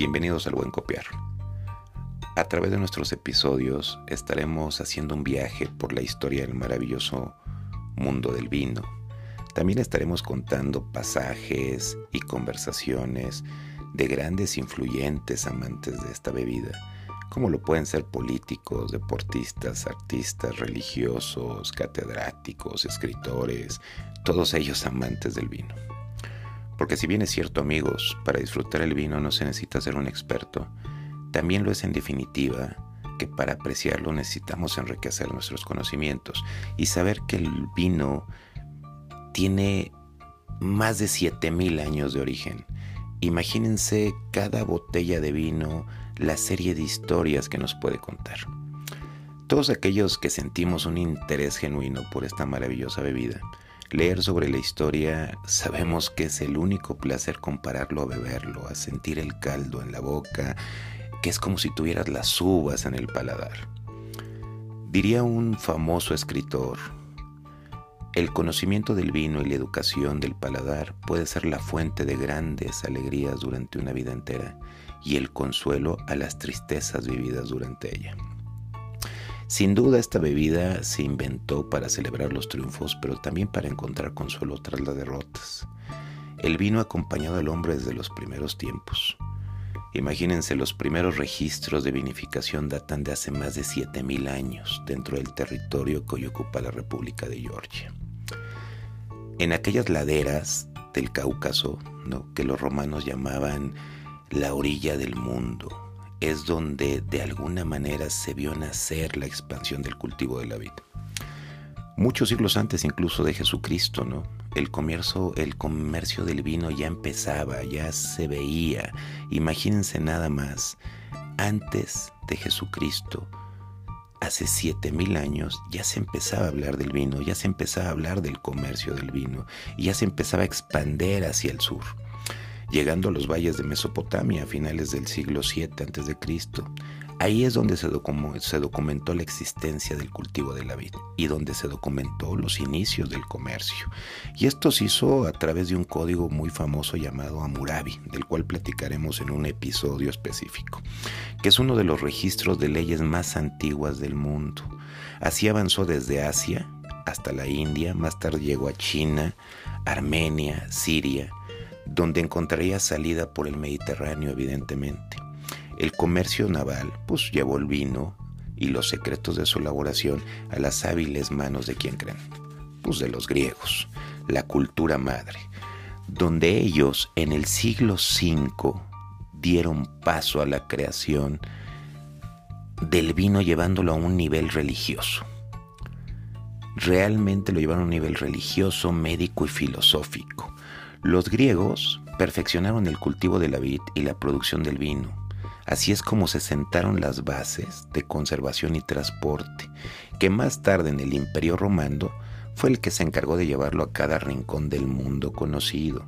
Bienvenidos al Buen Copiar. A través de nuestros episodios estaremos haciendo un viaje por la historia del maravilloso mundo del vino. También estaremos contando pasajes y conversaciones de grandes influyentes amantes de esta bebida, como lo pueden ser políticos, deportistas, artistas, religiosos, catedráticos, escritores, todos ellos amantes del vino. Porque si bien es cierto amigos, para disfrutar el vino no se necesita ser un experto, también lo es en definitiva que para apreciarlo necesitamos enriquecer nuestros conocimientos y saber que el vino tiene más de 7000 años de origen. Imagínense cada botella de vino, la serie de historias que nos puede contar. Todos aquellos que sentimos un interés genuino por esta maravillosa bebida, Leer sobre la historia sabemos que es el único placer compararlo a beberlo, a sentir el caldo en la boca, que es como si tuvieras las uvas en el paladar. Diría un famoso escritor, el conocimiento del vino y la educación del paladar puede ser la fuente de grandes alegrías durante una vida entera y el consuelo a las tristezas vividas durante ella. Sin duda esta bebida se inventó para celebrar los triunfos, pero también para encontrar consuelo tras las derrotas. El vino acompañado al hombre desde los primeros tiempos. Imagínense, los primeros registros de vinificación datan de hace más de 7.000 años dentro del territorio que hoy ocupa la República de Georgia. En aquellas laderas del Cáucaso, que los romanos llamaban la orilla del mundo, es donde de alguna manera se vio nacer la expansión del cultivo de la vid. Muchos siglos antes incluso de Jesucristo, ¿no? El comercio, el comercio del vino ya empezaba, ya se veía. Imagínense nada más, antes de Jesucristo, hace siete mil años, ya se empezaba a hablar del vino, ya se empezaba a hablar del comercio del vino, y ya se empezaba a expander hacia el sur llegando a los valles de Mesopotamia a finales del siglo VII a.C. Ahí es donde se, documentó la existencia del cultivo de la vid y donde se documentó los inicios del comercio. Y esto se hizo a través de un código muy famoso llamado Hammurabi, del cual platicaremos en un episodio específico, que es uno de los registros de leyes más antiguas del mundo. Así avanzó desde Asia hasta la India, más tarde llegó a China, Armenia, Siria, donde encontraría salida por el Mediterráneo evidentemente. El comercio naval pues llevó el vino y los secretos de su elaboración a las hábiles manos de quien creen, pues de los griegos, la cultura madre, donde ellos en el siglo V dieron paso a la creación del vino llevándolo a un nivel religioso. Realmente lo llevaron a un nivel religioso, médico y filosófico. Los griegos perfeccionaron el cultivo de la vid y la producción del vino. Así es como se sentaron las bases de conservación y transporte, que más tarde en el Imperio Romano fue el que se encargó de llevarlo a cada rincón del mundo conocido.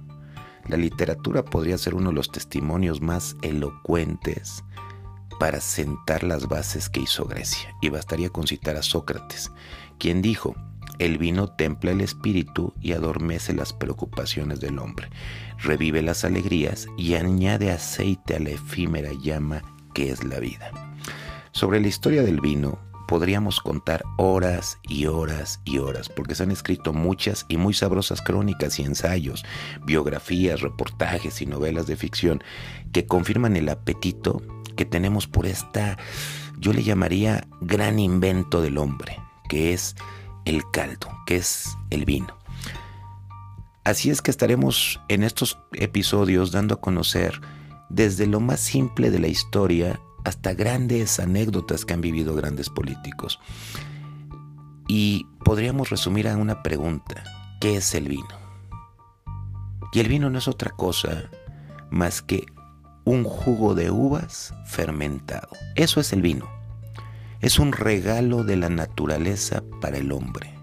La literatura podría ser uno de los testimonios más elocuentes para sentar las bases que hizo Grecia, y bastaría con citar a Sócrates, quien dijo, el vino templa el espíritu y adormece las preocupaciones del hombre, revive las alegrías y añade aceite a la efímera llama que es la vida. Sobre la historia del vino podríamos contar horas y horas y horas, porque se han escrito muchas y muy sabrosas crónicas y ensayos, biografías, reportajes y novelas de ficción que confirman el apetito que tenemos por esta, yo le llamaría gran invento del hombre, que es el caldo, que es el vino. Así es que estaremos en estos episodios dando a conocer desde lo más simple de la historia hasta grandes anécdotas que han vivido grandes políticos. Y podríamos resumir a una pregunta, ¿qué es el vino? Y el vino no es otra cosa más que un jugo de uvas fermentado. Eso es el vino es un regalo de la naturaleza para el hombre.